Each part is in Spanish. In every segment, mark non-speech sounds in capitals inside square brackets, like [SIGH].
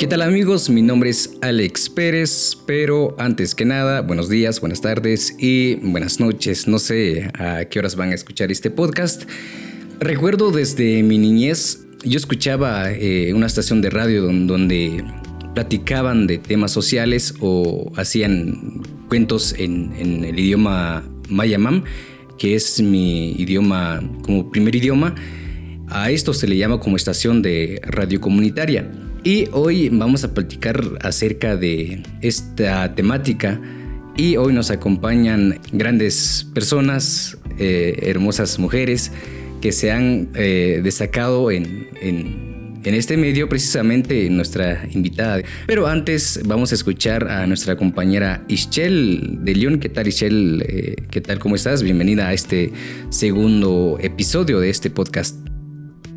¿Qué tal amigos? Mi nombre es Alex Pérez, pero antes que nada, buenos días, buenas tardes y buenas noches. No sé a qué horas van a escuchar este podcast. Recuerdo desde mi niñez, yo escuchaba eh, una estación de radio donde, platicaban de temas sociales o hacían cuentos en, en el idioma mayamam, que es mi idioma como primer idioma. A esto se le llama como estación de radio comunitaria. Y hoy vamos a platicar acerca de esta temática y hoy nos acompañan grandes personas, eh, hermosas mujeres que se han eh, destacado en, este medio, precisamente nuestra invitada. Pero antes vamos a escuchar a nuestra compañera Ischel de León. ¿Qué tal Ischel? Eh, ¿Qué tal? ¿Cómo estás? Bienvenida a este segundo episodio de este podcast.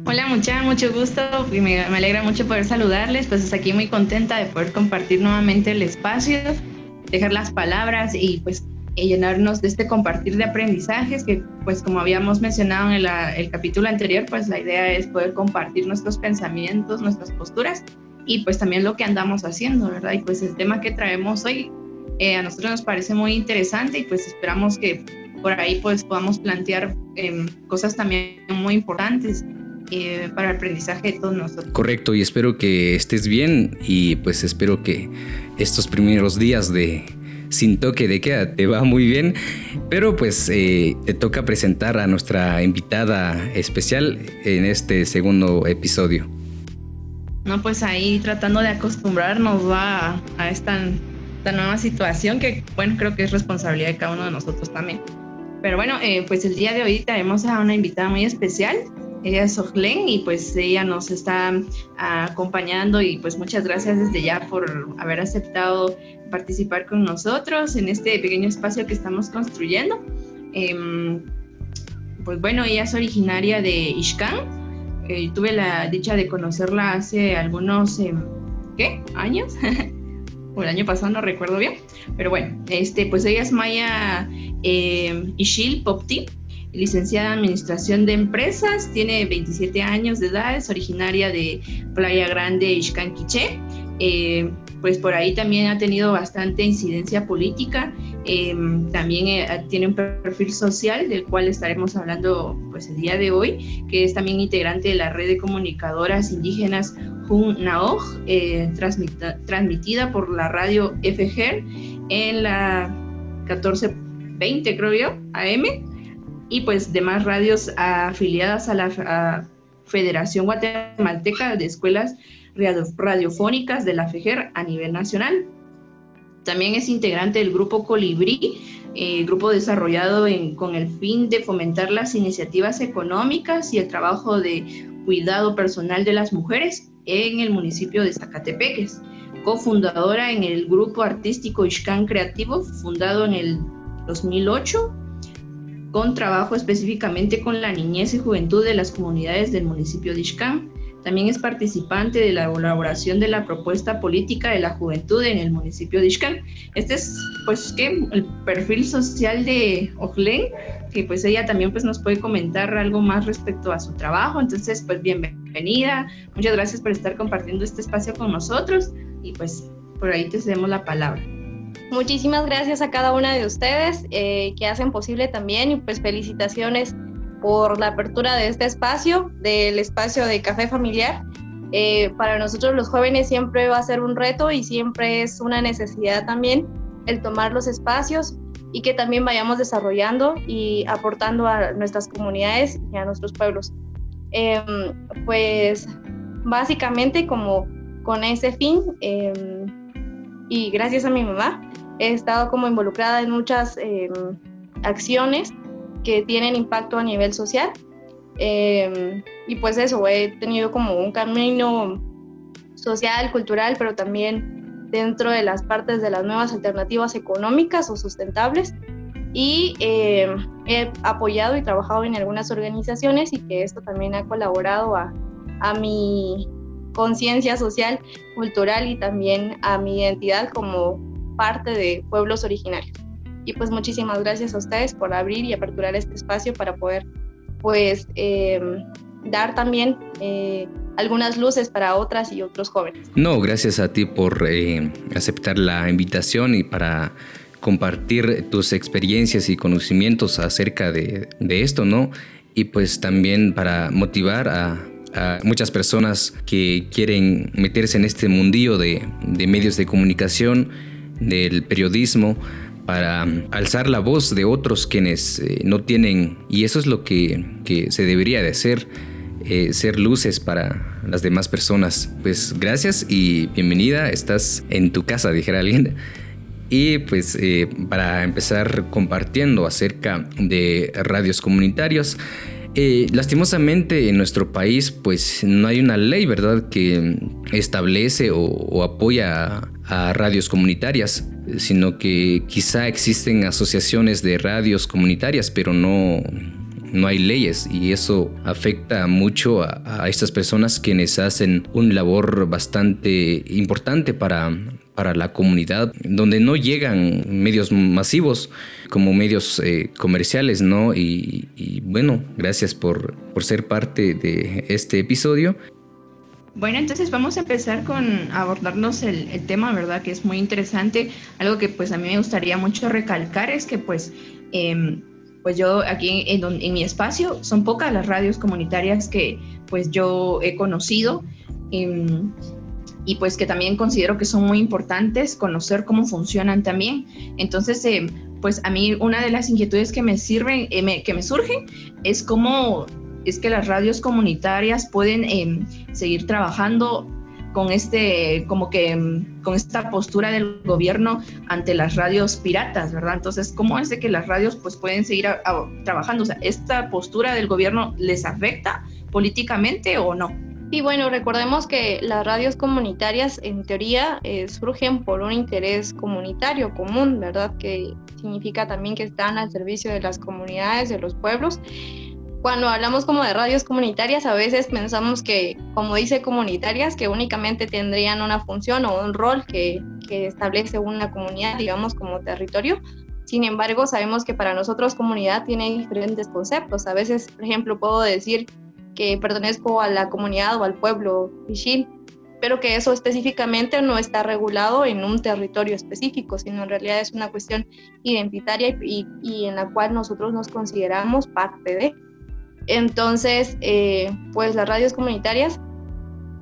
Hola, mucha, mucho gusto y me, alegra mucho poder saludarles. Pues aquí muy contenta de poder compartir nuevamente el espacio, dejar las palabras y pues llenarnos de este compartir de aprendizajes que pues como habíamos mencionado en el, capítulo anterior, pues la idea es poder compartir nuestros pensamientos, nuestras posturas y pues también lo que andamos haciendo, ¿verdad? Y pues el tema que traemos hoy eh, a nosotros nos parece muy interesante y pues esperamos que por ahí pues podamos plantear em, cosas también muy importantes eh, para el aprendizaje de todos nosotros. Correcto, y espero que estés bien y pues espero que estos primeros días de sin toque de queda te va muy bien, pero pues eh, te toca presentar a nuestra invitada especial en este segundo episodio. No, pues ahí tratando de acostumbrarnos a, a esta, esta, nueva situación que, bueno, creo que es responsabilidad de cada uno de nosotros también. Pero bueno, eh, pues el día de hoy tenemos a una invitada muy especial. Ella es Ojlen y pues ella nos está acompañando y pues muchas gracias desde ya por haber aceptado participar con nosotros en este pequeño espacio que estamos construyendo. Em, pues bueno, ella es originaria de Ishkan. Eh, tuve la dicha de conocerla hace algunos, em. ¿Años? [LAUGHS] o el año pasado, no recuerdo bien. Pero bueno, este, pues ella es Maya eh, Ishil Popti licenciada en Administración de Empresas, tiene 27 años de edad, es originaria de Playa Grande, Ixcanquiché. Eh, pues por ahí también ha tenido bastante incidencia política, em, también eh, tiene un perfil social del cual estaremos hablando pues el día de hoy, que es también integrante de la red de comunicadoras indígenas Jun Naoj, eh, transmitida por la radio FGR en la 1420 creo yo, AM, y pues demás radios afiliadas a la Federación Guatemalteca de Escuelas Radiofónicas de la FEGER a nivel nacional. También es integrante del grupo Colibrí, eh, grupo desarrollado con el fin de fomentar las iniciativas económicas y el trabajo de cuidado personal de las mujeres en el municipio de Zacatepeques. Cofundadora en el grupo artístico Ishkan Creativo, fundado en el 2008 con trabajo específicamente con la niñez y juventud de las comunidades del municipio de Ixcán. También es participante de la elaboración de la propuesta política de la juventud en el municipio de Ixcán. Este es, pues, ¿qué? el perfil social de Ojlen, que pues ella también pues nos puede comentar algo más respecto a su trabajo. Entonces, pues bienvenida. Muchas gracias por estar compartiendo este espacio con nosotros y pues por ahí te cedemos la palabra. Muchísimas gracias a cada una de ustedes eh, que hacen posible también y pues felicitaciones por la apertura de este espacio, del espacio de café familiar. Eh, para nosotros los jóvenes siempre va a ser un reto y siempre es una necesidad también el tomar los espacios y que también vayamos desarrollando y aportando a nuestras comunidades y a nuestros pueblos. Em, pues básicamente como con ese fin em, y gracias a mi mamá he estado como involucrada en muchas em, acciones que tienen impacto a nivel social. Em, y pues eso, he tenido como un camino social, cultural, pero también dentro de las partes de las nuevas alternativas económicas o sustentables. Y em, he apoyado y trabajado en algunas organizaciones y que esto también ha colaborado a, a mi conciencia social, cultural y también a mi identidad como parte de pueblos originarios. Y pues muchísimas gracias a ustedes por abrir y aperturar este espacio para poder pues em, dar también eh, algunas luces para otras y otros jóvenes. No, gracias a ti por eh, aceptar la invitación y para compartir tus experiencias y conocimientos acerca de, esto, ¿no? Y pues también para motivar a, muchas personas que quieren meterse en este mundillo de, medios de comunicación, del periodismo, para alzar la voz de otros quienes eh, no tienen, y eso es lo que, se debería de hacer, eh, ser luces para las demás personas. Pues gracias y bienvenida, estás en tu casa, dijera alguien. Y pues eh, para empezar compartiendo acerca de radios comunitarios, lastimosamente en nuestro país pues no hay una ley, ¿verdad?, que establece o, apoya a, a, radios comunitarias, sino que quizá existen asociaciones de radios comunitarias, pero no, no hay leyes y eso afecta mucho a, estas personas quienes hacen un labor bastante importante para, para la comunidad, donde no llegan medios masivos como medios eh, comerciales, ¿no? Y, bueno, gracias por, por ser parte de este episodio. Bueno, entonces vamos a empezar con abordarnos el, tema, ¿verdad? Que es muy interesante. Algo que pues a mí me gustaría mucho recalcar es que pues eh, pues yo aquí en, mi espacio son pocas las radios comunitarias que pues yo he conocido em, y pues que también considero que son muy importantes conocer cómo funcionan también. Entonces, em, pues a mí una de las inquietudes que me sirven, eh, que me surgen es cómo es que las radios comunitarias pueden em, seguir trabajando con este, como que, mm, con esta postura del gobierno ante las radios piratas, ¿verdad? Entonces, ¿cómo es de que las radios pues pueden seguir trabajando? O sea, ¿esta postura del gobierno les afecta políticamente o no? Y bueno, recordemos que las radios comunitarias en teoría eh, surgen por un interés comunitario común, ¿verdad? Que significa también que están al servicio de las comunidades, de los pueblos cuando hablamos como de radios comunitarias, a veces pensamos que, como dice comunitarias, que únicamente tendrían una función o un rol que, que establece una comunidad, digamos, como territorio. Sin embargo, sabemos que para nosotros comunidad tiene diferentes conceptos. A veces, por ejemplo, puedo decir que pertenezco a la comunidad o al pueblo Pichil, pero que eso específicamente no está regulado en un territorio específico, sino en realidad es una cuestión identitaria y, y en la cual nosotros nos consideramos parte de. Entonces, eh, pues las radios comunitarias,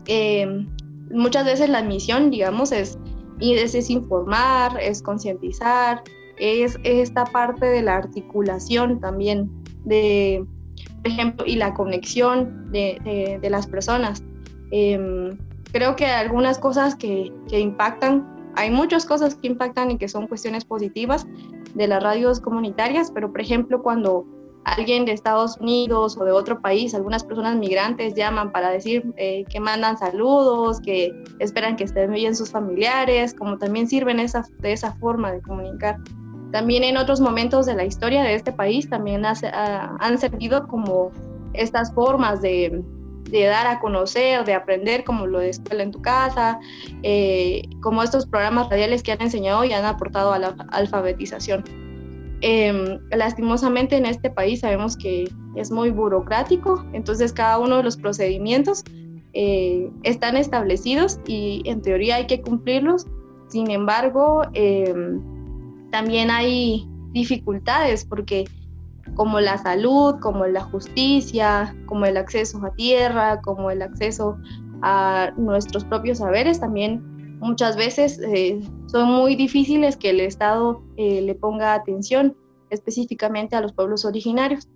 eh, muchas veces la misión, digamos, es, es, informar, es concientizar, es, esta parte de la articulación también, de, por ejemplo, y la conexión de, las personas. Em, creo que algunas cosas que, que impactan, hay muchas cosas que impactan y que son cuestiones positivas de las radios comunitarias, pero por ejemplo, cuando alguien de Estados Unidos o de otro país, algunas personas migrantes llaman para decir eh, que mandan saludos, que esperan que estén bien sus familiares, como también sirven esa, de esa forma de comunicar. También en otros momentos de la historia de este país también han servido como estas formas de, de, dar a conocer, de aprender, como lo de escuela en tu casa, eh, como estos programas radiales que han enseñado y han aportado a la alfabetización. Em, lastimosamente en este país sabemos que es muy burocrático, entonces cada uno de los procedimientos eh, están establecidos y en teoría hay que cumplirlos. Sin embargo, em, también hay dificultades porque como la salud, como la justicia, como el acceso a tierra, como el acceso a nuestros propios saberes, también muchas veces eh, son muy difíciles que el Estado eh, le ponga atención específicamente a los pueblos originarios.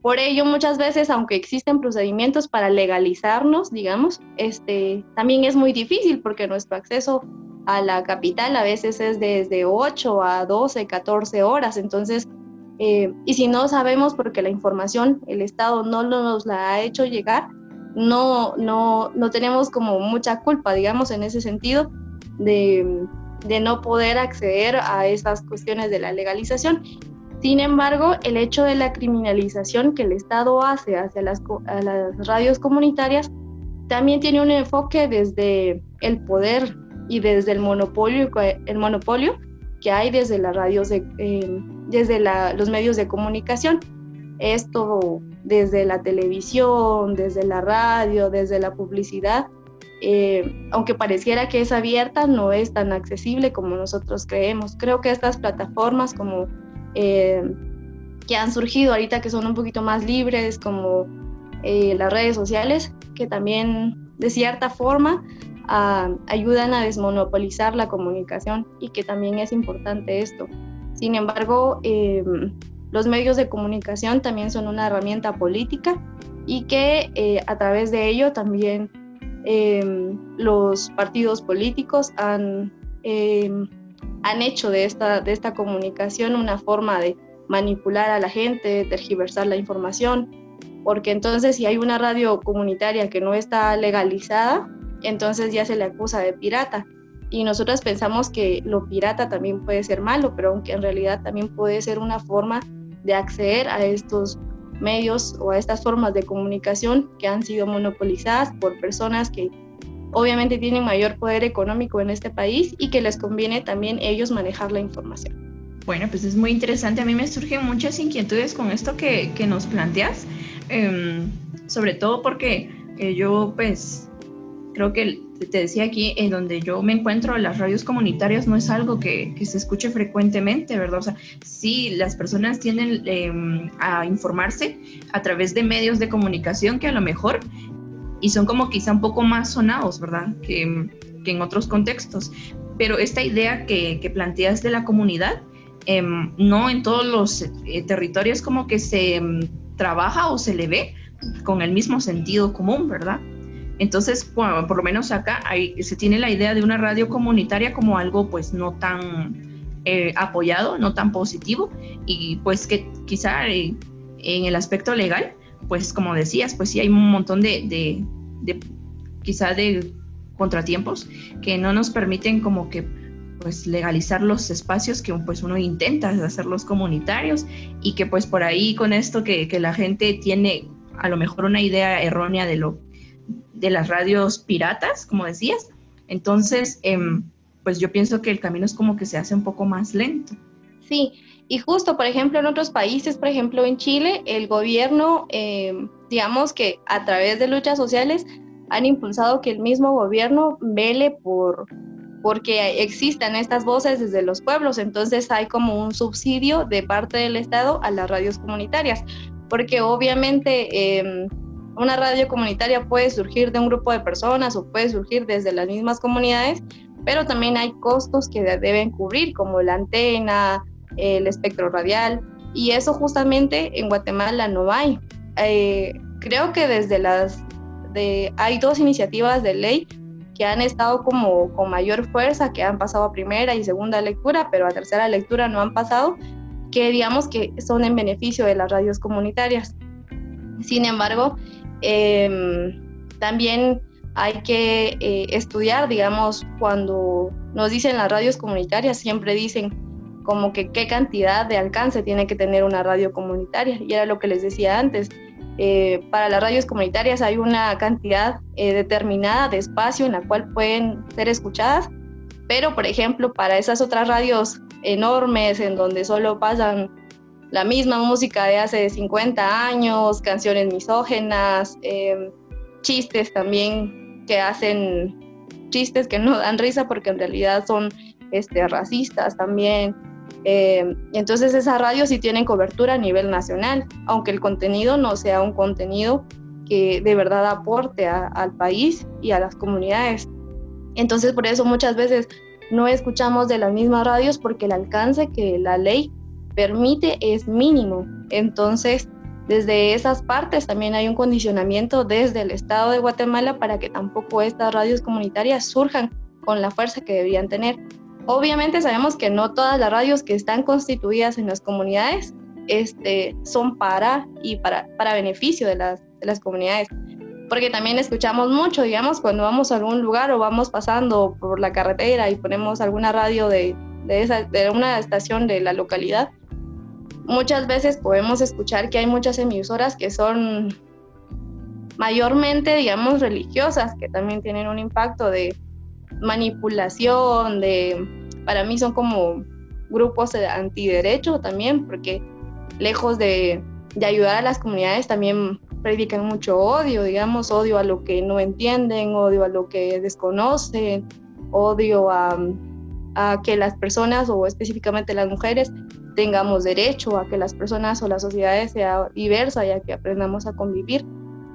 Por ello, muchas veces, aunque existen procedimientos para legalizarnos, digamos, este, también es muy difícil porque nuestro acceso a la capital a veces es desde 8 a 12, 14 horas. Entonces, eh, y si no sabemos porque la información el Estado no nos la ha hecho llegar, no, no, no tenemos como mucha culpa, digamos, en ese sentido de, no poder acceder a esas cuestiones de la legalización. Sin embargo, el hecho de la criminalización que el Estado hace hacia las, las radios comunitarias también tiene un enfoque desde el poder y desde el monopolio, el monopolio que hay desde las radios, de, eh, desde los medios de comunicación. esto desde la televisión, desde la radio, desde la publicidad, eh, aunque pareciera que es abierta, no es tan accesible como nosotros creemos. Creo que estas plataformas como eh, que han surgido ahorita, que son un poquito más libres, como eh, las redes sociales, que también de cierta forma ah, ayudan a desmonopolizar la comunicación y que también es importante esto. Sin embargo, los medios de comunicación también son una herramienta política y que a través de ello también Em, los partidos políticos han, em, han hecho de esta, de esta comunicación una forma de manipular a la gente, tergiversar la información, porque entonces si hay una radio comunitaria que no está legalizada, entonces ya se le acusa de pirata. Y nosotros pensamos que lo pirata también puede ser malo, pero aunque en realidad también puede ser una forma de acceder a estos medios o a estas formas de comunicación que han sido monopolizadas por personas que obviamente tienen mayor poder económico en este país y que les conviene también ellos manejar la información. Bueno, pues es muy interesante. A mí me surgen muchas inquietudes con esto que, que nos planteas, em, sobre todo porque eh, yo pues creo que te decía aquí, en donde yo me encuentro, las radios comunitarias no es algo que, se escuche frecuentemente, ¿verdad? O sea, sí, las personas tienden em, a informarse a través de medios de comunicación que a lo mejor, y son como quizá un poco más sonados, ¿verdad? Que, en otros contextos. Pero esta idea que, planteas de la comunidad, em, no en todos los eh, territorios como que se em, trabaja o se le ve con el mismo sentido común, ¿verdad? Entonces, por lo menos acá se tiene la idea de una radio comunitaria como algo pues no tan eh, apoyado, no tan positivo y pues que quizá eh, en el aspecto legal, pues como decías, pues sí hay un montón de, de, quizá de contratiempos que no nos permiten como que pues legalizar los espacios que pues uno intenta hacerlos comunitarios y que pues por ahí con esto que, que la gente tiene a lo mejor una idea errónea de lo de las radios piratas, como decías. Entonces, em, pues yo pienso que el camino es como que se hace un poco más lento. Sí, y justo, por ejemplo, en otros países, por ejemplo, en Chile, el gobierno, em, digamos que a través de luchas sociales, han impulsado que el mismo gobierno vele por porque existan estas voces desde los pueblos, entonces hay como un subsidio de parte del Estado a las radios comunitarias, porque obviamente em, una radio comunitaria puede surgir de un grupo de personas o puede surgir desde las mismas comunidades, pero también hay costos que deben cubrir, como la antena, el espectro radial, y eso justamente en Guatemala no hay. Eh, creo que desde las... De, hay dos iniciativas de ley que han estado como con mayor fuerza, que han pasado a primera y segunda lectura, pero a tercera lectura no han pasado, que digamos que son en beneficio de las radios comunitarias. Sin embargo, Em, también hay que eh, estudiar, digamos, cuando nos dicen las radios comunitarias, siempre dicen como que qué cantidad de alcance tiene que tener una radio comunitaria. Y era lo que les decía antes. Eh, para las radios comunitarias hay una cantidad eh, determinada de espacio en la cual pueden ser escuchadas, pero por ejemplo para esas otras radios enormes en donde solo pasan la misma música de hace 50 años, canciones misógenas, em, chistes también que hacen chistes que no dan risa porque en realidad son este, racistas también. Em, entonces esas radios sí tienen cobertura a nivel nacional, aunque el contenido no sea un contenido que de verdad aporte al país y a las comunidades. Entonces por eso muchas veces no escuchamos de las mismas radios porque el alcance que la ley permite es mínimo. Entonces, desde esas partes también hay un condicionamiento desde el Estado de Guatemala para que tampoco estas radios comunitarias surjan con la fuerza que deberían tener. Obviamente sabemos que no todas las radios que están constituidas en las comunidades este, son para y para, para beneficio de las, de las comunidades. Porque también escuchamos mucho, digamos, cuando vamos a algún lugar o vamos pasando por la carretera y ponemos alguna radio de, de, esa, de una estación de la localidad, muchas veces podemos escuchar que hay muchas emisoras que son mayormente, digamos, religiosas, que también tienen un impacto de manipulación, de, para mí son como grupos de antiderecho también, porque lejos de, de ayudar a las comunidades también predican mucho odio, digamos, odio a lo que no entienden, odio a lo que desconocen, odio a, a que las personas o específicamente las mujeres tengamos derecho a que las personas o las sociedades sea diversa y a que aprendamos a convivir.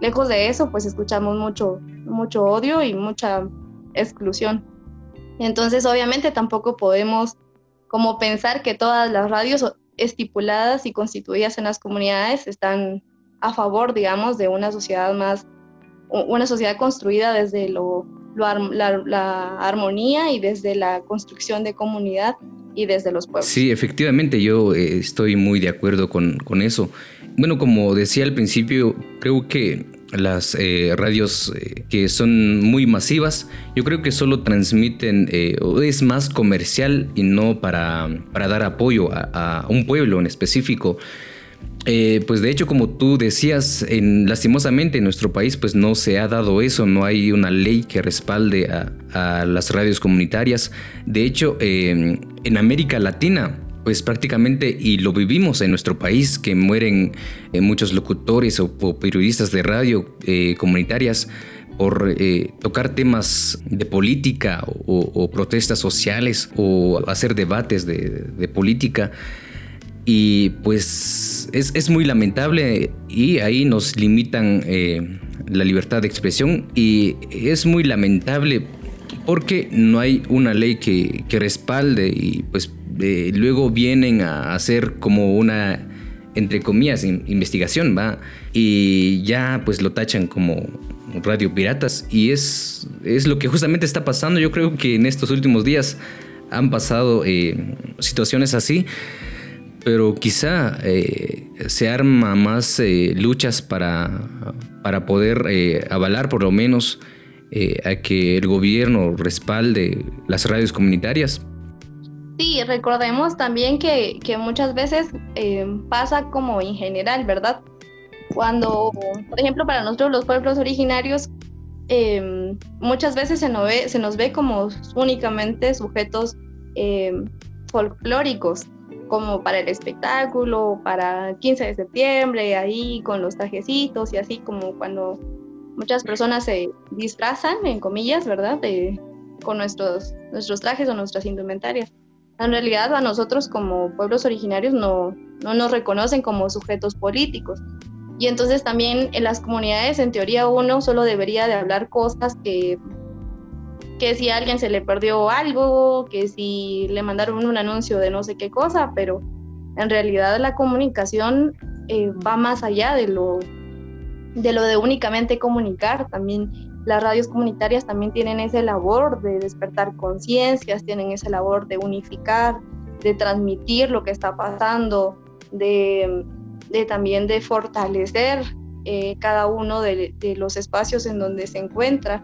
Lejos de eso, pues escuchamos mucho, mucho odio y mucha exclusión. Entonces, obviamente, tampoco podemos como pensar que todas las radios estipuladas y constituidas en las comunidades están a favor, digamos, de una sociedad más, una sociedad construida desde lo, la, armonía y desde la construcción de comunidad y desde los pueblos. Sí, efectivamente, yo eh, estoy muy de acuerdo con, con eso. Bueno, como decía al principio, creo que las eh, radios eh, que son muy masivas, yo creo que solo transmiten, es más comercial y no para, para dar apoyo a, a, un pueblo en específico. Eh, pues de hecho, como tú decías, en, lastimosamente en nuestro país pues no se ha dado eso, no hay una ley que respalde a, las radios comunitarias. De hecho, em, en América Latina pues prácticamente, y lo vivimos en nuestro país, que mueren eh, muchos locutores o, periodistas de radio eh, comunitarias por tocar temas de política o, protestas sociales o hacer debates de, de política. Y pues es, muy lamentable y ahí nos limitan eh, la libertad de expresión y es muy lamentable porque no hay una ley que, respalde y pues eh, luego vienen a hacer como una entre comillas investigación va y ya pues lo tachan como radio piratas y es, es lo que justamente está pasando. Yo creo que en estos últimos días han pasado eh, situaciones así pero quizá eh, se arma más eh, luchas para, para poder eh, avalar por lo menos a que el gobierno respalde las radios comunitarias. Sí, recordemos también que, que muchas veces pasa como en general, ¿verdad? Cuando, por ejemplo, para nosotros los pueblos originarios, muchas veces se nos, se nos ve como únicamente sujetos folclóricos como para el espectáculo, para 15 de septiembre, ahí con los trajecitos y así como cuando muchas personas se disfrazan, en comillas, ¿verdad? con nuestros, nuestros trajes o nuestras indumentarias. En realidad a nosotros como pueblos originarios no, no nos reconocen como sujetos políticos. Y entonces también en las comunidades, en teoría, uno solo debería de hablar cosas que que si a alguien se le perdió algo, que si le mandaron un anuncio de no sé qué cosa, pero en realidad la comunicación eh, va más allá de lo, de lo de únicamente comunicar. También las radios comunitarias también tienen esa labor de despertar conciencias, tienen esa labor de unificar, de transmitir lo que está pasando, de, también de fortalecer eh, cada uno de, de los espacios en donde se encuentra.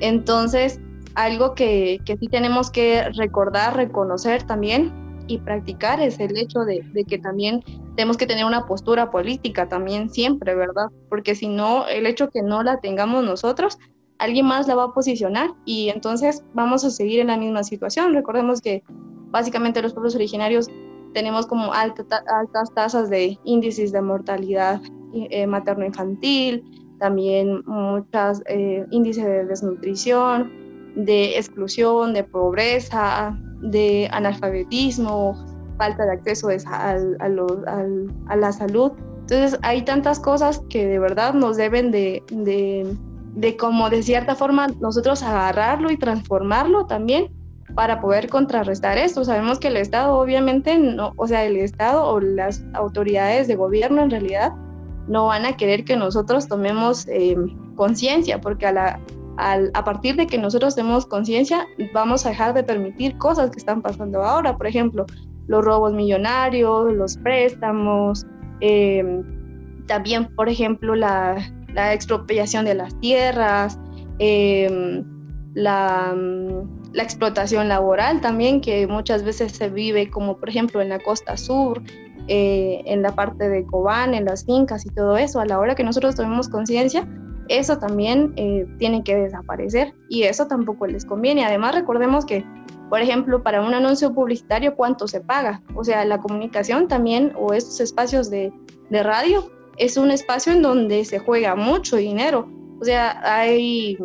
Entonces, algo que, que sí tenemos que recordar, reconocer también y practicar es el hecho de, de, que también tenemos que tener una postura política también siempre, ¿verdad? Porque si no, el hecho que no la tengamos nosotros, alguien más la va a posicionar y entonces vamos a seguir en la misma situación. Recordemos que básicamente los pueblos originarios tenemos como altas tasas de índices de mortalidad eh, materno-infantil, también muchos eh, índices de desnutrición, de exclusión, de pobreza, de analfabetismo, falta de acceso a, a, la salud. Entonces hay tantas cosas que de verdad nos deben de, de, de, como de cierta forma nosotros agarrarlo y transformarlo también para poder contrarrestar esto. Sabemos que el Estado obviamente no, o sea, el Estado o las autoridades de gobierno en realidad no van a querer que nosotros tomemos eh, conciencia, porque a la, a partir de que nosotros tenemos conciencia, vamos a dejar de permitir cosas que están pasando ahora, por ejemplo, los robos millonarios, los préstamos, em, también, por ejemplo, la, expropiación de las tierras, em, la, explotación laboral también, que muchas veces se vive como, por ejemplo, en la costa sur, eh, en la parte de Cobán, en las fincas y todo eso. A la hora que nosotros tomemos conciencia, eso también eh, tiene que desaparecer y eso tampoco les conviene. Además, recordemos que, por ejemplo, para un anuncio publicitario, ¿cuánto se paga? O sea, la comunicación también o estos espacios de, radio es un espacio en donde se juega mucho dinero. O sea, hay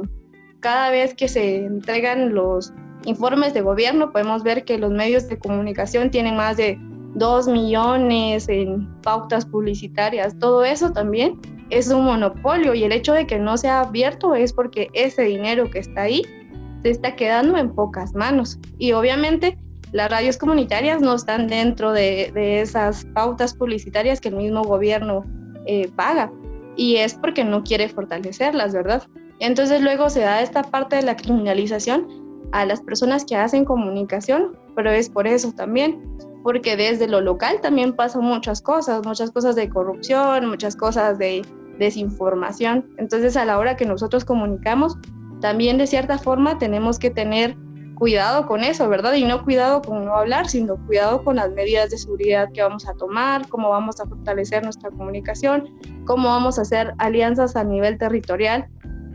cada vez que se entregan los informes de gobierno, podemos ver que los medios de comunicación tienen más de 2 millones en pautas publicitarias. Todo eso también es un monopolio y el hecho de que no sea abierto es porque ese dinero que está ahí se está quedando en pocas manos. Y obviamente las radios comunitarias no están dentro de, esas pautas publicitarias que el mismo gobierno eh, paga. Y es porque no quiere fortalecerlas, ¿verdad? Entonces luego se da esta parte de la criminalización a las personas que hacen comunicación, pero es por eso también, porque desde lo local también pasan muchas cosas, muchas cosas de corrupción, muchas cosas de desinformación. Entonces a la hora que nosotros comunicamos, también de cierta forma tenemos que tener cuidado con eso, ¿verdad? Y no cuidado con no hablar, sino cuidado con las medidas de seguridad que vamos a tomar, cómo vamos a fortalecer nuestra comunicación, cómo vamos a hacer alianzas a nivel territorial,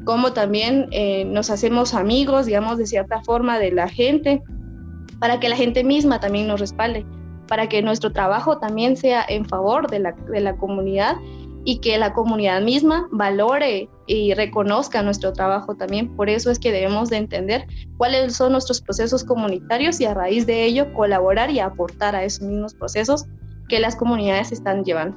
cómo también eh, nos hacemos amigos, digamos, de cierta forma de la gente, para que la gente misma también nos respalde, para que nuestro trabajo también sea en favor de la, de la comunidad y que la comunidad misma valore y reconozca nuestro trabajo también. Por eso es que debemos de entender cuáles son nuestros procesos comunitarios y a raíz de ello colaborar y aportar a esos mismos procesos que las comunidades están llevando.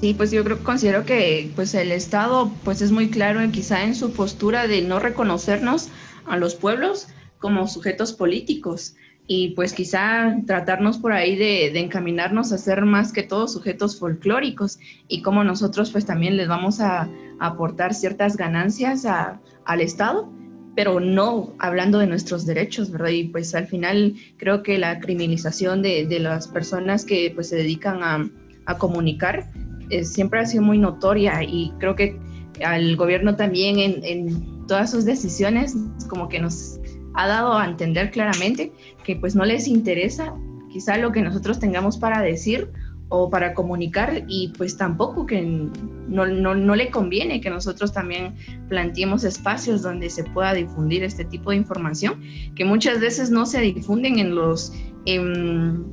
Sí, pues yo creo, considero que pues el Estado pues es muy claro en, quizá en su postura de no reconocernos a los pueblos como sujetos políticos y pues quizá tratarnos por ahí de, encaminarnos a ser más que todos sujetos folclóricos y cómo nosotros pues también les vamos a, aportar ciertas ganancias al Estado, pero no hablando de nuestros derechos, ¿verdad? Y pues al final creo que la criminalización de, las personas que pues se dedican a, comunicar eh, siempre ha sido muy notoria y creo que al gobierno también en, en todas sus decisiones como que nos ha dado a entender claramente que pues no les interesa quizá lo que nosotros tengamos para decir o para comunicar y pues tampoco que no, no, le conviene que nosotros también planteemos espacios donde se pueda difundir este tipo de información que muchas veces no se difunden en los, en,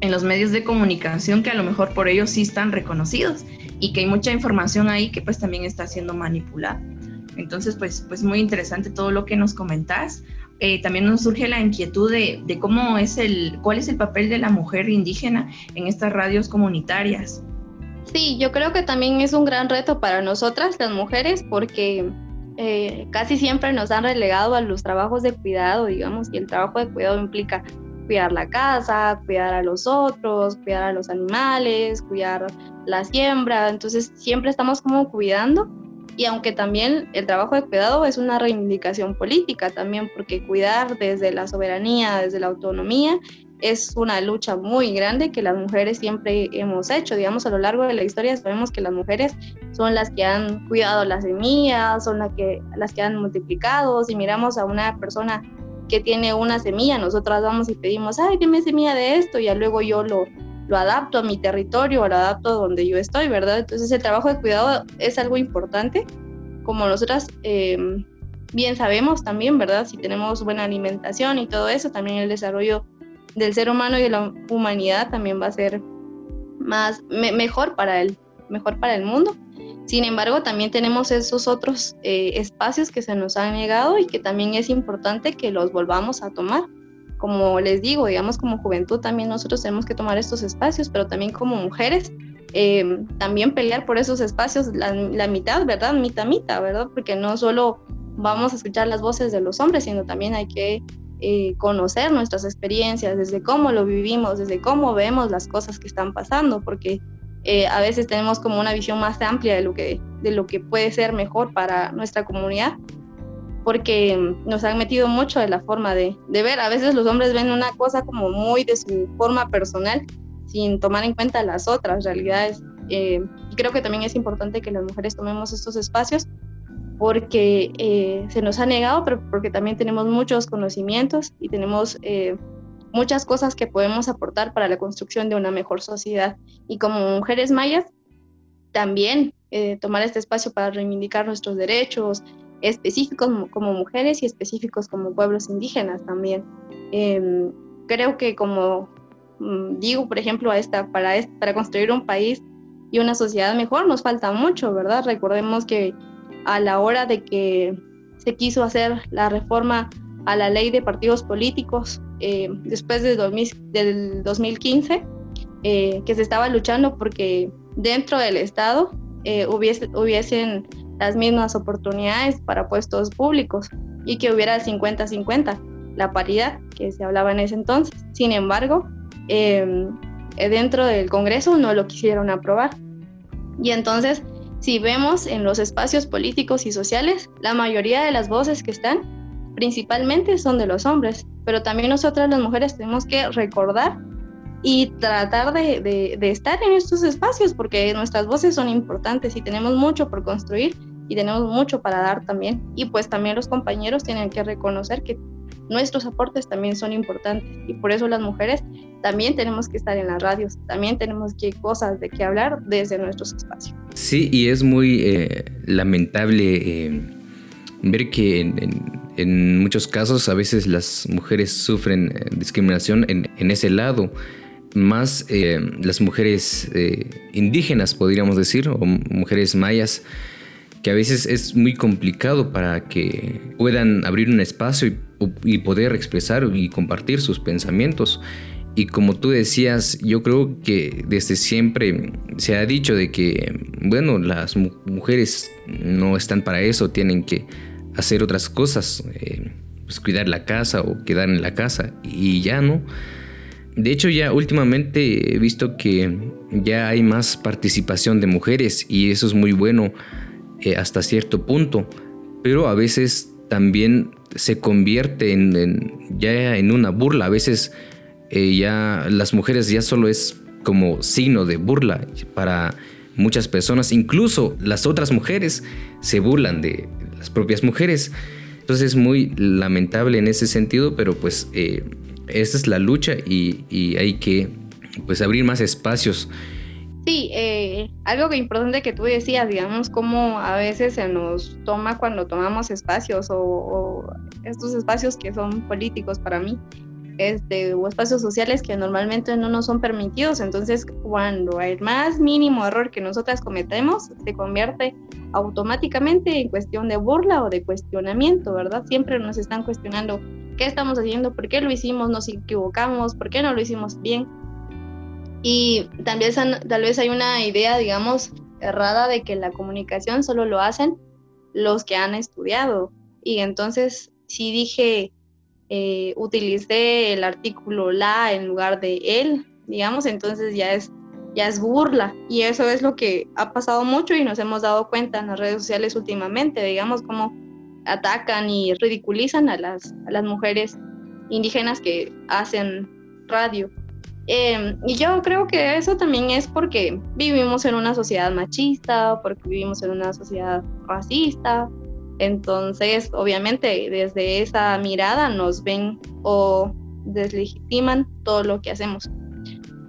en los medios de comunicación que a lo mejor por ellos sí están reconocidos y que hay mucha información ahí que pues también está siendo manipulada. Entonces, pues, pues muy interesante todo lo que nos comentás. Eh, también nos surge la inquietud de, cómo es el, cuál es el papel de la mujer indígena en estas radios comunitarias. Sí, yo creo que también es un gran reto para nosotras, las mujeres, porque eh, casi siempre nos han relegado a los trabajos de cuidado, digamos, y el trabajo de cuidado implica cuidar la casa, cuidar a los otros, cuidar a los animales, cuidar la siembra, entonces siempre estamos como cuidando y aunque también el trabajo de cuidado es una reivindicación política también, porque cuidar desde la soberanía, desde la autonomía, es una lucha muy grande que las mujeres siempre hemos hecho. Digamos, a lo largo de la historia sabemos que las mujeres son las que han cuidado las semillas, son las que, las que han multiplicado. Si miramos a una persona que tiene una semilla, nosotras vamos y pedimos, ay, dime semilla de esto, y ya luego yo lo, lo adapto a mi territorio o lo adapto a donde yo estoy, ¿verdad? Entonces el trabajo de cuidado es algo importante, como nosotras eh, bien sabemos también, ¿verdad? Si tenemos buena alimentación y todo eso, también el desarrollo del ser humano y de la humanidad también va a ser más mejor para el mejor para el mundo. Sin embargo, también tenemos esos otros eh, espacios que se nos han negado y que también es importante que los volvamos a tomar como les digo, digamos como juventud también nosotros tenemos que tomar estos espacios, pero también como mujeres, em, también pelear por esos espacios, la, mitad, ¿verdad? Mitad, mitad, ¿verdad? Porque no solo vamos a escuchar las voces de los hombres, sino también hay que eh, conocer nuestras experiencias, desde cómo lo vivimos, desde cómo vemos las cosas que están pasando, porque eh, a veces tenemos como una visión más amplia de lo, que, de lo que puede ser mejor para nuestra comunidad porque nos han metido mucho de la forma de, ver. A veces los hombres ven una cosa como muy de su forma personal sin tomar en cuenta las otras realidades. Eh, y creo que también es importante que las mujeres tomemos estos espacios porque eh, se nos ha negado, pero porque también tenemos muchos conocimientos y tenemos eh, muchas cosas que podemos aportar para la construcción de una mejor sociedad. Y como mujeres mayas, también tomar este espacio para reivindicar nuestros derechos, específicos como mujeres y específicos como pueblos indígenas también. Em, creo que como mm, digo, por ejemplo, esta, para, para construir un país y una sociedad mejor nos falta mucho, ¿verdad? Recordemos que a la hora de que se quiso hacer la reforma a la ley de partidos políticos eh, después del 2015, eh, que se estaba luchando porque dentro del Estado eh, hubiese, hubiesen las mismas oportunidades para puestos públicos y que hubiera 50-50, la paridad que se hablaba en ese entonces. Sin embargo, dentro del Congreso no lo quisieron aprobar. Y entonces, si vemos en los espacios políticos y sociales, la mayoría de las voces que están principalmente son de los hombres, pero también nosotras las mujeres tenemos que recordar y tratar de, de, estar en estos espacios porque nuestras voces son importantes y tenemos mucho por construir y tenemos mucho para dar también. Y pues también los compañeros tienen que reconocer que nuestros aportes también son importantes y por eso las mujeres también tenemos que estar en las radios, también tenemos que cosas de qué hablar desde nuestros espacios. Sí, y es muy eh, lamentable eh, ver que en, muchos casos a veces las mujeres sufren eh, discriminación en, ese lado más las mujeres indígenas, podríamos decir, o mujeres mayas, que a veces es muy complicado para que puedan abrir un espacio y, poder expresar y compartir sus pensamientos. Y como tú decías, yo creo que desde siempre se ha dicho de que, bueno, las mujeres no están para eso, tienen que hacer otras cosas, eh, pues cuidar la casa o quedar en la casa y ya no. De hecho, ya últimamente he visto que ya hay más participación de mujeres y eso es muy bueno eh, hasta cierto punto, pero a veces también se convierte en, ya en una burla, a veces eh, ya las mujeres ya solo es como signo de burla para muchas personas, incluso las otras mujeres se burlan de las propias mujeres. Entonces es muy lamentable en ese sentido, pero pues eh, esa es la lucha y, y, hay que pues abrir más espacios Sí, eh, algo que importante que tú decías, digamos, como a veces se nos toma cuando tomamos espacios o, estos espacios que son políticos para mí, este, o espacios sociales que normalmente no nos son permitidos. Entonces, cuando el más mínimo error que nosotras cometemos se convierte automáticamente en cuestión de burla o de cuestionamiento, ¿verdad? Siempre nos están cuestionando qué estamos haciendo, por qué lo hicimos, nos equivocamos, por qué no lo hicimos bien. Y también tal vez hay una idea, digamos, errada de que la comunicación solo lo hacen los que han estudiado. Y entonces, si dije, eh, utilicé el artículo la en lugar de él, digamos, entonces ya es, ya es burla. Y eso es lo que ha pasado mucho y nos hemos dado cuenta en las redes sociales últimamente, digamos, cómo atacan y ridiculizan a las, a las mujeres indígenas que hacen radio. Em, y yo creo que eso también es porque vivimos en una sociedad machista, porque vivimos en una sociedad racista. Entonces, obviamente, desde esa mirada nos ven o deslegitiman todo lo que hacemos.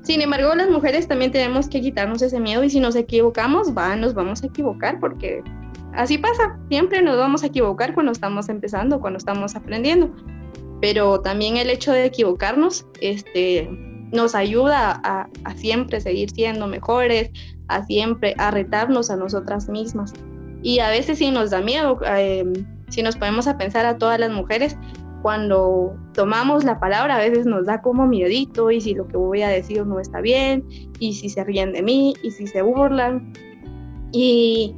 Sin embargo, las mujeres también tenemos que quitarnos ese miedo y si nos equivocamos, va, nos vamos a equivocar porque así pasa. Siempre nos vamos a equivocar cuando estamos empezando, cuando estamos aprendiendo. Pero también el hecho de equivocarnos, este, nos ayuda a, siempre seguir siendo mejores, a siempre a retarnos a nosotras mismas. Y a veces sí nos da miedo, em, si nos ponemos a pensar a todas las mujeres, cuando tomamos la palabra a veces nos da como miedito y si lo que voy a decir no está bien, y si se ríen de mí, y si se burlan. Y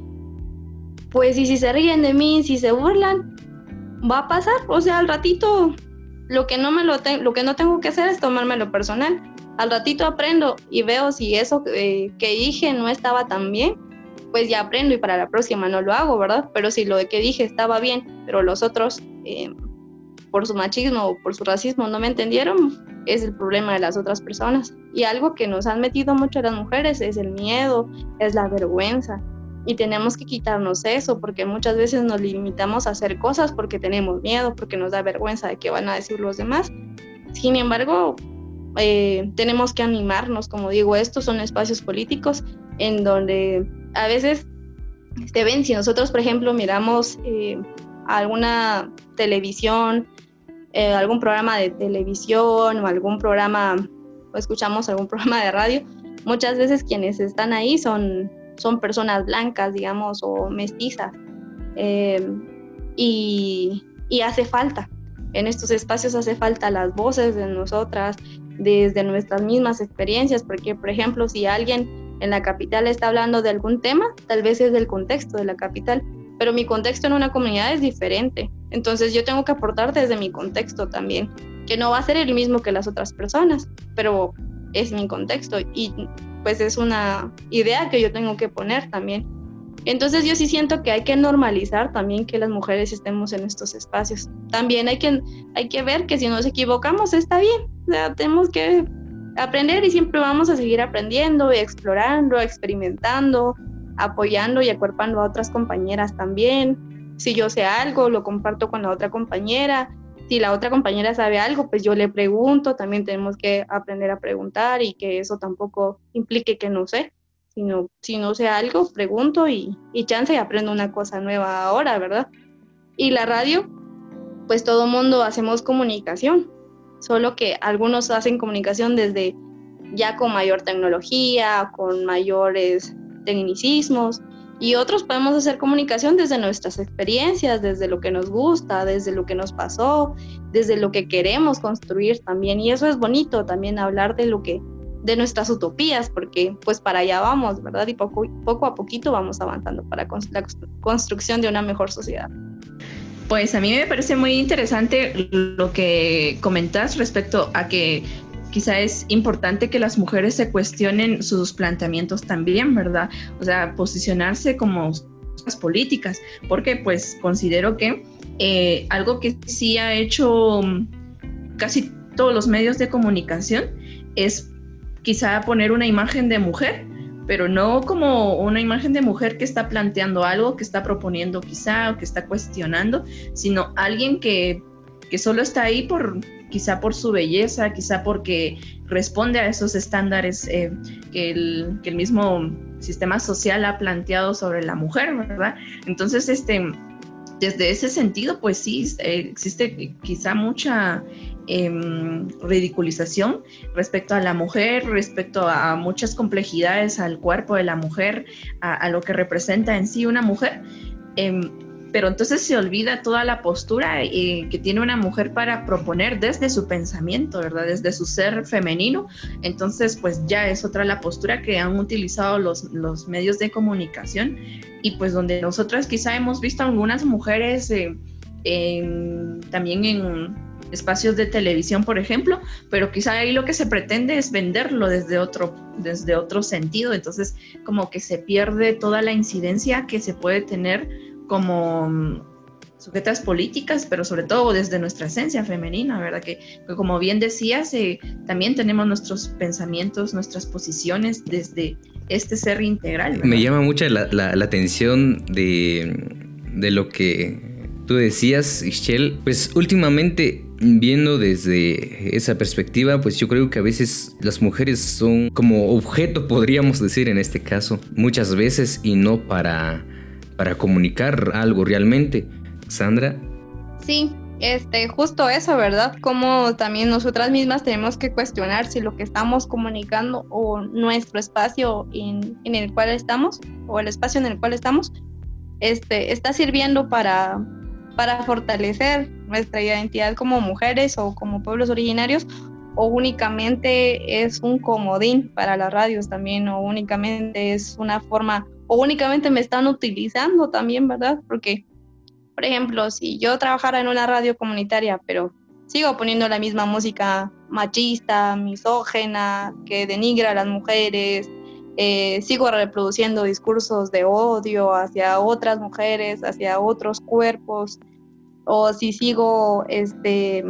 pues y si se ríen de mí, si se burlan, va a pasar, o sea, al ratito lo que no me lo lo que no tengo que hacer es tomármelo personal. Al ratito aprendo y veo si eso eh, que dije no estaba tan bien, pues ya aprendo y para la próxima no lo hago, ¿verdad? Pero si lo que dije estaba bien, pero los otros eh, por su machismo o por su racismo no me entendieron, es el problema de las otras personas. Y algo que nos han metido mucho las mujeres es el miedo, es la vergüenza. Y tenemos que quitarnos eso porque muchas veces nos limitamos a hacer cosas porque tenemos miedo, porque nos da vergüenza de qué van a decir los demás. Sin embargo, eh, tenemos que animarnos, como digo, estos son espacios políticos en donde a veces te ven, si nosotros, por ejemplo, miramos eh, alguna televisión, eh, algún programa de televisión o algún programa, o escuchamos algún [LAUGHS] programa de radio, muchas veces quienes están ahí son, son personas blancas, digamos, o mestizas. Eh, y, y hace falta, en estos espacios hace falta las voces de nosotras, desde nuestras mismas experiencias, porque, por ejemplo, si alguien en la capital está hablando de algún tema, tal vez es del contexto de la capital, pero mi contexto en una comunidad es diferente. Entonces yo tengo que aportar desde mi contexto también, que no va a ser el mismo que las otras personas, pero es mi contexto y pues es una idea que yo tengo que poner también. Entonces yo sí siento que hay que normalizar también que las mujeres estemos en estos espacios. También hay que, hay que ver que si nos equivocamos está bien. O sea, tenemos que aprender y siempre vamos a seguir aprendiendo explorando, experimentando, apoyando y acuerpando a otras compañeras también. Si yo sé algo, lo comparto con la otra compañera. Si la otra compañera sabe algo, pues yo le pregunto. También tenemos que aprender a preguntar y que eso tampoco implique que no sé sino si no sé algo, pregunto y, y chance y aprendo una cosa nueva ahora, ¿verdad? Y la radio, pues todo mundo hacemos comunicación, solo que algunos hacen comunicación desde ya con mayor tecnología, con mayores tecnicismos, y otros podemos hacer comunicación desde nuestras experiencias, desde lo que nos gusta, desde lo que nos pasó, desde lo que queremos construir también. Y eso es bonito también hablar de lo que de nuestras utopías, porque pues para allá vamos, ¿verdad? Y poco, poco a poquito vamos avanzando para la construcción de una mejor sociedad. Pues a mí me parece muy interesante lo que comentas respecto a que quizá es importante que las mujeres se cuestionen sus planteamientos también, ¿verdad? O sea, posicionarse como políticas, porque pues considero que eh, algo que sí ha hecho casi todos los medios de comunicación es quizá poner una imagen de mujer, pero no como una imagen de mujer que está planteando algo, que está proponiendo quizá o que está cuestionando, sino alguien que, que solo está ahí por quizá por su belleza, quizá porque responde a esos estándares eh, que, el, mismo sistema social ha planteado sobre la mujer, ¿verdad? Entonces, este, desde ese sentido, pues sí, eh, existe quizá mucha Em, ridiculización respecto a la mujer, respecto a muchas complejidades al cuerpo de la mujer, a, lo que representa en sí una mujer. Em, pero entonces se olvida toda la postura eh, que tiene una mujer para proponer desde su pensamiento, ¿verdad? Desde su ser femenino. Entonces, pues ya es otra la postura que han utilizado los, los medios de comunicación y pues donde nosotras quizá hemos visto algunas mujeres eh, también en espacios de televisión, por ejemplo, pero quizá ahí lo que se pretende es venderlo desde otro, desde otro sentido, entonces como que se pierde toda la incidencia que se puede tener como mm, sujetas políticas, pero sobre todo desde nuestra esencia femenina, ¿verdad? Que, como bien decías, eh, también tenemos nuestros pensamientos, nuestras posiciones desde este ser integral. Me llama mucho la, la atención de, de lo que tú decías, Michelle, pues últimamente viendo desde esa perspectiva, pues yo creo que a veces las mujeres son como objeto, podríamos decir en este caso, muchas veces y no para, para comunicar algo realmente. Sandra. Sí, este, justo eso, ¿verdad? Como también nosotras mismas tenemos que cuestionar si lo que estamos comunicando o nuestro espacio en, en el cual estamos o el espacio en el cual estamos este, está sirviendo para, para fortalecer nuestra identidad como mujeres o como pueblos originarios o únicamente es un comodín para las radios también o únicamente es una forma o únicamente me están utilizando también, ¿verdad? Porque, por ejemplo, si yo trabajara en una radio comunitaria, pero sigo poniendo la misma música machista, misógena, que denigra a las mujeres, eh, sigo reproduciendo discursos de odio hacia otras mujeres, hacia otros cuerpos, o si sigo este,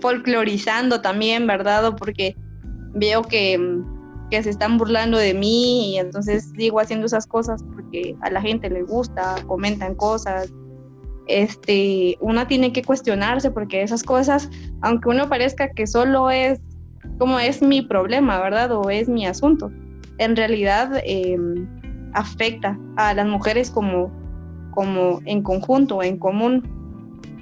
folclorizando también, ¿verdad? Porque veo que, que, se están burlando de mí y entonces sigo haciendo esas cosas porque a la gente le gusta, comentan cosas. Este, uno tiene que cuestionarse porque esas cosas, aunque uno parezca que solo es como es mi problema, ¿verdad? O es mi asunto, en realidad em, afecta a las mujeres como, como en conjunto, en común,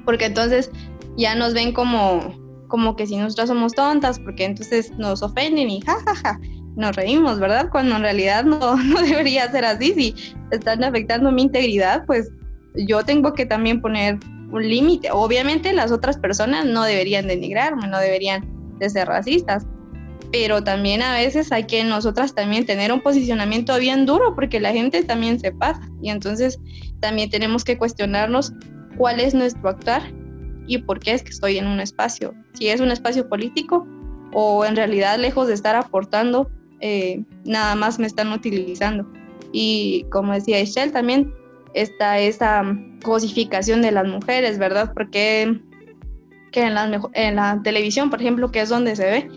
porque entonces ya nos ven como, como que si nosotras somos tontas, porque entonces nos ofenden y jajaja. Nos reímos, ¿verdad? Cuando en realidad [LAUGHS] no, debería ser así. Si están afectando mi integridad, pues yo tengo que también poner un límite. Obviamente las otras personas no deberían denigrarme, no deberían de ser racistas, pero también a veces hay que nosotras también tener un posicionamiento bien duro porque la gente también se pasa y entonces también tenemos que cuestionarnos cuál es nuestro actuar y por qué es que estoy en un espacio, si es un espacio político o en realidad lejos de estar aportando, eh, nada más me están utilizando. Y como decía Michelle, también está esa cosificación de las mujeres, ¿verdad? Porque que en la, en la televisión, por ejemplo, que es donde se ve,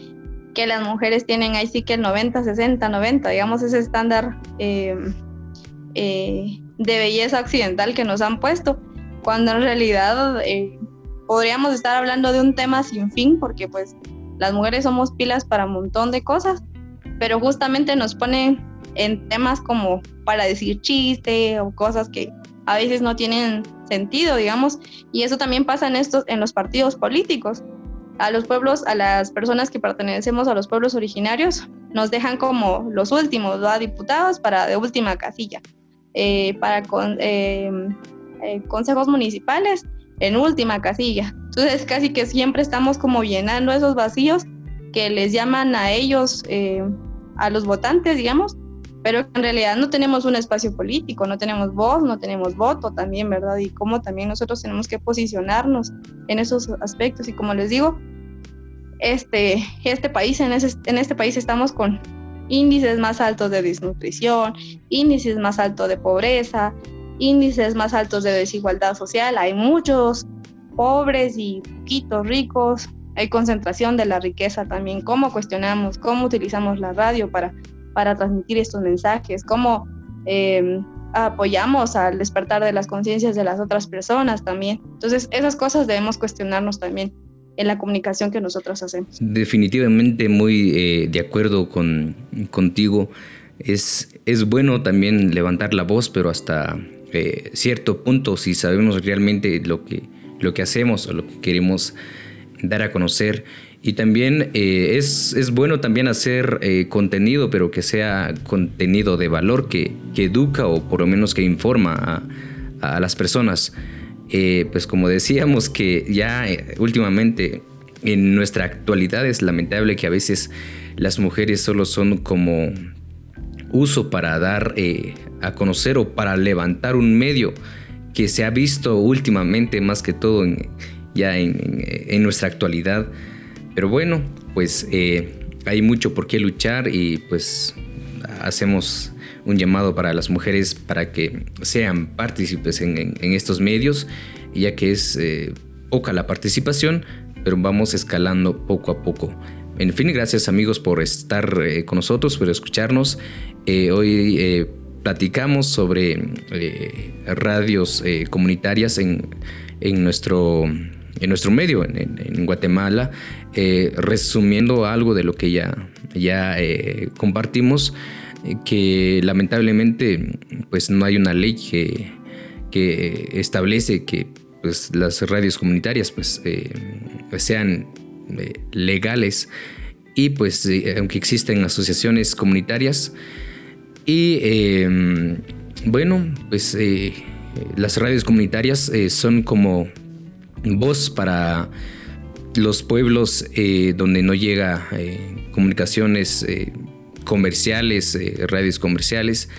que las mujeres tienen ahí sí que el 90, 60, 90, digamos ese estándar eh, eh, de belleza occidental que nos han puesto, cuando en realidad eh, podríamos estar hablando de un tema sin fin, porque pues las mujeres somos pilas para un montón de cosas, pero justamente nos ponen en temas como para decir chiste o cosas que a veces no tienen sentido, digamos, y eso también pasa en estos en los partidos políticos a los pueblos, a las personas que pertenecemos a los pueblos originarios, nos dejan como los últimos, ¿no? diputados para de última casilla, eh, para con, eh, eh, consejos municipales en última casilla. Entonces casi que siempre estamos como llenando esos vacíos que les llaman a ellos, a los votantes, digamos, pero en realidad no tenemos un espacio político, no tenemos voz, no tenemos voto también, ¿verdad? Y cómo también nosotros tenemos que posicionarnos en esos aspectos. Y como les digo, este, este país, en, en este país estamos con índices más altos de desnutrición, índices más altos de pobreza, índices más altos de desigualdad social. Hay muchos pobres y poquitos ricos. Hay concentración de la riqueza también. ¿Cómo cuestionamos? ¿Cómo utilizamos la radio para para transmitir estos mensajes, cómo em, apoyamos al despertar de las conciencias de las otras personas también. Entonces, esas cosas debemos cuestionarnos también en la comunicación que nosotros hacemos. Definitivamente muy eh, de acuerdo con, contigo. Es, es bueno también levantar la voz, pero hasta eh, cierto punto, si sabemos realmente lo que, lo que hacemos o lo que queremos dar a conocer. Y también eh, es, es, bueno también hacer eh, contenido, pero que sea contenido de valor, que, que educa o por lo menos que informa a, las personas. Eh, pues como decíamos que ya últimamente en nuestra actualidad es lamentable que a veces las mujeres solo son como uso para dar a conocer o para levantar un medio que se ha visto últimamente más que todo en, ya en, en nuestra actualidad pero bueno, pues eh, hay mucho por qué luchar y pues hacemos un llamado para las mujeres para que sean partícipes en, estos medios, ya que es eh, poca la participación, pero vamos escalando poco a poco. En fin, gracias amigos por estar eh, con nosotros, por escucharnos. hoy platicamos sobre radios comunitarias en, en nuestro en nuestro medio, en, Guatemala, eh, resumiendo algo de lo que ya, ya eh, compartimos, eh, que lamentablemente pues no hay una ley que, que establece que pues, las radios comunitarias pues, sean legales y pues aunque existen asociaciones comunitarias. Y bueno pues las radios comunitarias son como voz para los pueblos eh, donde no llega eh, comunicaciones eh, comerciales, radios comerciales.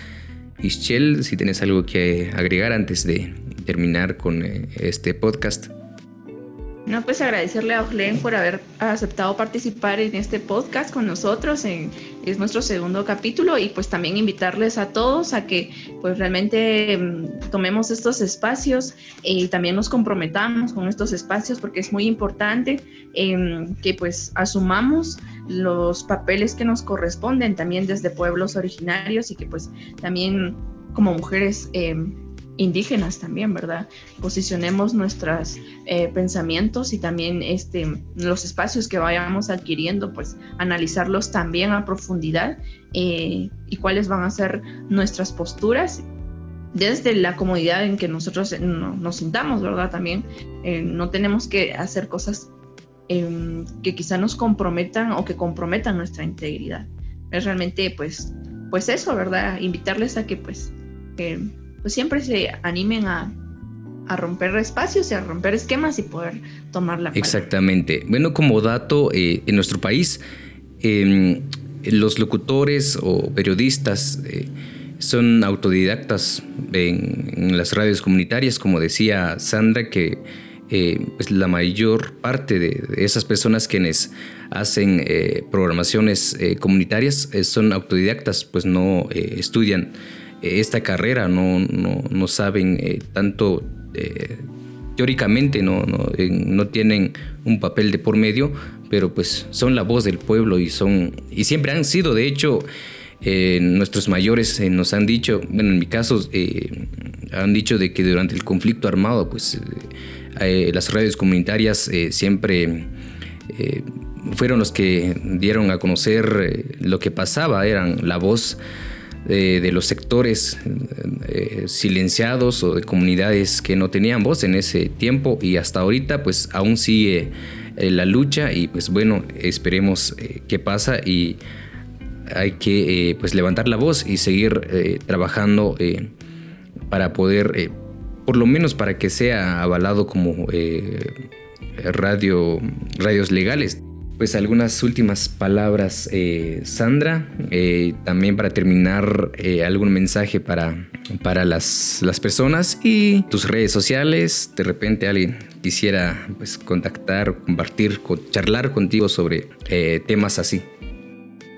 Ischel, si tienes algo que agregar antes de terminar con este podcast. No, pues agradecerle a Oglen por haber aceptado participar en este podcast con nosotros. En, es nuestro segundo capítulo y pues también invitarles a todos a que pues realmente mm, tomemos estos espacios y también nos comprometamos con estos espacios porque es muy importante em, que pues asumamos los papeles que nos corresponden también desde pueblos originarios y que pues también como mujeres em, indígenas también, ¿verdad? Posicionemos nuestros eh, pensamientos y también este, los espacios que vayamos adquiriendo, pues analizarlos también a profundidad eh, y cuáles van a ser nuestras posturas desde la comodidad en que nosotros nos sintamos, ¿verdad? También eh, no tenemos que hacer cosas em, que quizá nos comprometan o que comprometan nuestra integridad es realmente pues, pues eso, ¿verdad? Invitarles a que pues, pues siempre se animen a, a romper espacios y a romper esquemas y poder tomar la Exactamente. Bueno, como dato, eh, en nuestro país, em, los locutores o periodistas eh, son autodidactas en, las radios comunitarias, como decía Sandra, que eh, pues la mayor parte de, esas personas quienes hacen programaciones comunitarias son autodidactas, pues no estudian esta carrera, no, no, no saben tanto eh, teóricamente no, no, tienen un papel de por medio, pero pues son la voz del pueblo y son y siempre han sido, de hecho, eh, nuestros mayores eh, nos han dicho, bueno, en mi caso, han dicho de que durante el conflicto armado, pues las redes comunitarias siempre fueron los que dieron a conocer lo que pasaba, eran la voz de, los sectores eh, silenciados o de comunidades que no tenían voz en ese tiempo y hasta ahorita pues aún sigue eh, la lucha y pues bueno, esperemos eh, qué pasa y hay que pues levantar la voz y seguir trabajando para poder, por lo menos para que sea avalado como radio, radios legales pues algunas últimas palabras, eh, Sandra. Eh, también para terminar, eh, algún mensaje para, para las, las, personas y tus redes sociales. De repente alguien quisiera pues, contactar, compartir, charlar contigo sobre temas así.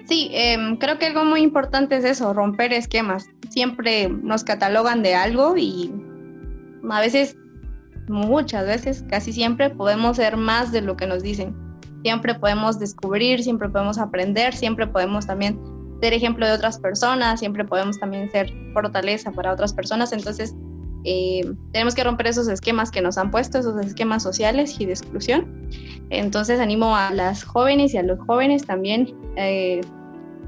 Sí, em, creo que algo muy importante es eso, romper esquemas. Siempre nos catalogan de algo y a veces, muchas veces, casi siempre podemos ser más de lo que nos dicen siempre podemos descubrir, siempre podemos aprender, siempre podemos también ser ejemplo de otras personas, siempre podemos también ser fortaleza para otras personas. Entonces, eh, tenemos que romper esos esquemas que nos han puesto, esos esquemas sociales y de exclusión. Entonces, animo a las jóvenes y a los jóvenes también eh,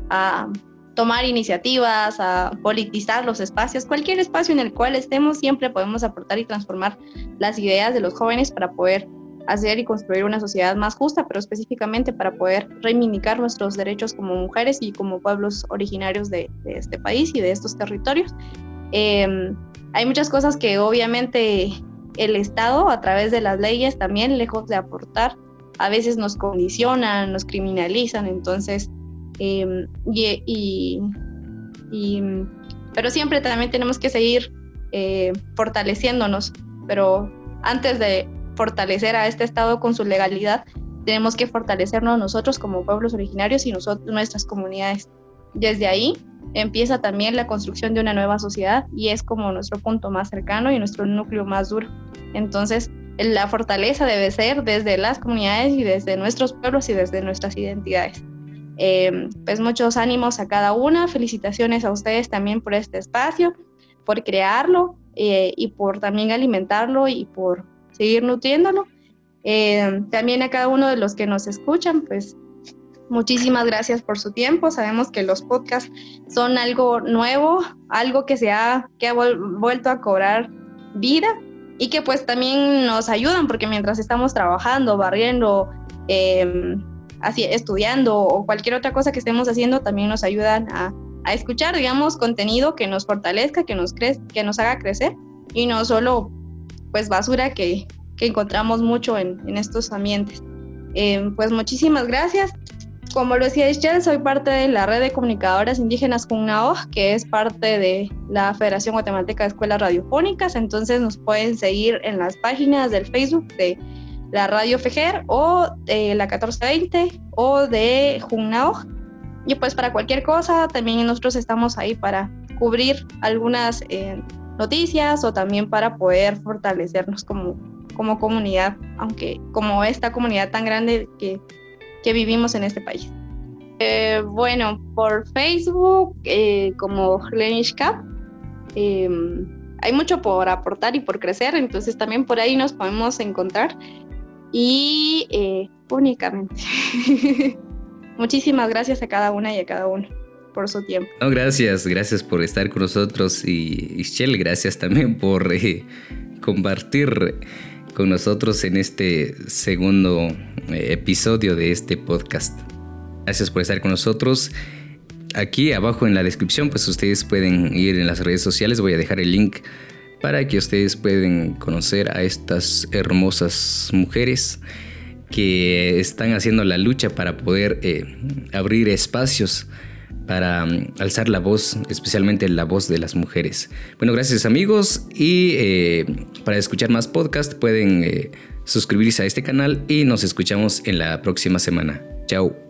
a tomar iniciativas, a politizar los espacios, cualquier espacio en el cual estemos, siempre podemos aportar y transformar las ideas de los jóvenes para poder hacer y construir una sociedad más justa, pero específicamente para poder reivindicar nuestros derechos como mujeres y como pueblos originarios de, este país y de estos territorios. Em, hay muchas cosas que obviamente el Estado, a través de las leyes, también lejos de aportar, a veces nos condicionan, nos criminalizan, entonces, em, y, pero siempre también tenemos que seguir eh, fortaleciéndonos, pero antes de fortalecer a este Estado con su legalidad, tenemos que fortalecernos nosotros como pueblos originarios y nosotros, nuestras comunidades. Desde ahí empieza también la construcción de una nueva sociedad y es como nuestro punto más cercano y nuestro núcleo más duro. Entonces, la fortaleza debe ser desde las comunidades y desde nuestros pueblos y desde nuestras identidades. Eh, pues muchos ánimos a cada una, felicitaciones a ustedes también por este espacio, por crearlo eh, y por también alimentarlo y por seguir nutriéndolo. Eh, también a cada uno de los que nos escuchan, pues muchísimas gracias por su tiempo. Sabemos que los podcasts son algo nuevo, algo que se ha, que ha vuelto a cobrar vida y que pues también nos ayudan porque mientras estamos trabajando, barriendo, em, así, estudiando o cualquier otra cosa que estemos haciendo, también nos ayudan a, a escuchar, digamos, contenido que nos fortalezca, que nos, cre que nos haga crecer y no solo pues basura que, que encontramos mucho en, en estos ambientes. Eh, pues muchísimas gracias. Como lo decía Ischel, soy parte de la red de comunicadoras indígenas CUNAO, que es parte de la Federación Guatemalteca de Escuelas Radiofónicas. Entonces nos pueden seguir en las páginas del Facebook de la Radio Fejer o de la 1420 o de Junnao. Y pues para cualquier cosa, también nosotros estamos ahí para cubrir algunas eh, noticias o también para poder fortalecernos como, como comunidad, aunque como esta comunidad tan grande que, que vivimos en este país. Eh, bueno, por Facebook, eh, como Glenish Cup, em, hay mucho por aportar y por crecer, entonces también por ahí nos podemos encontrar. Y eh, únicamente. [LAUGHS] Muchísimas gracias a cada una y a cada uno por su tiempo. No, gracias, gracias por estar con nosotros y Michelle, gracias también por eh, compartir con nosotros en este segundo eh, episodio de este podcast. Gracias por estar con nosotros. aquí abajo en la descripción, pues ustedes pueden ir en las redes sociales. Voy a dejar el link para que ustedes puedan conocer a estas hermosas mujeres que están haciendo la lucha para poder eh, abrir espacios para um, alzar la voz, especialmente la voz de las mujeres. Bueno, gracias amigos y eh, para escuchar más podcast pueden eh, suscribirse a este canal y nos escuchamos en la próxima semana. Chao.